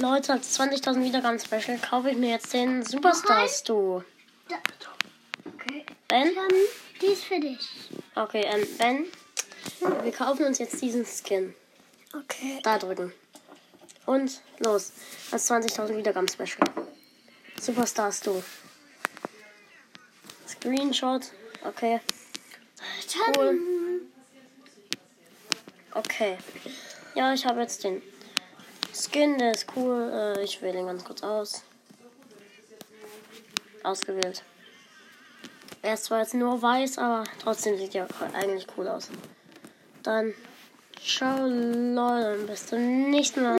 Leute, als 20.000 Wiedergaben Special kaufe ich mir jetzt den Superstar Stu. Da. Okay. Ben? Die ist für dich. Okay, ähm, Ben, wir kaufen uns jetzt diesen Skin. Okay. Da drücken. Und los. Als 20.000 Wiedergaben Special. Superstar Stu. Screenshot. Okay. Cool. Okay. Ja, ich habe jetzt den Skin, der ist cool. Äh, ich wähle ihn ganz kurz aus. Ausgewählt. Er ist zwar jetzt nur weiß, aber trotzdem sieht er eigentlich cool aus. Dann ciao Leute, bis zum nächsten Mal.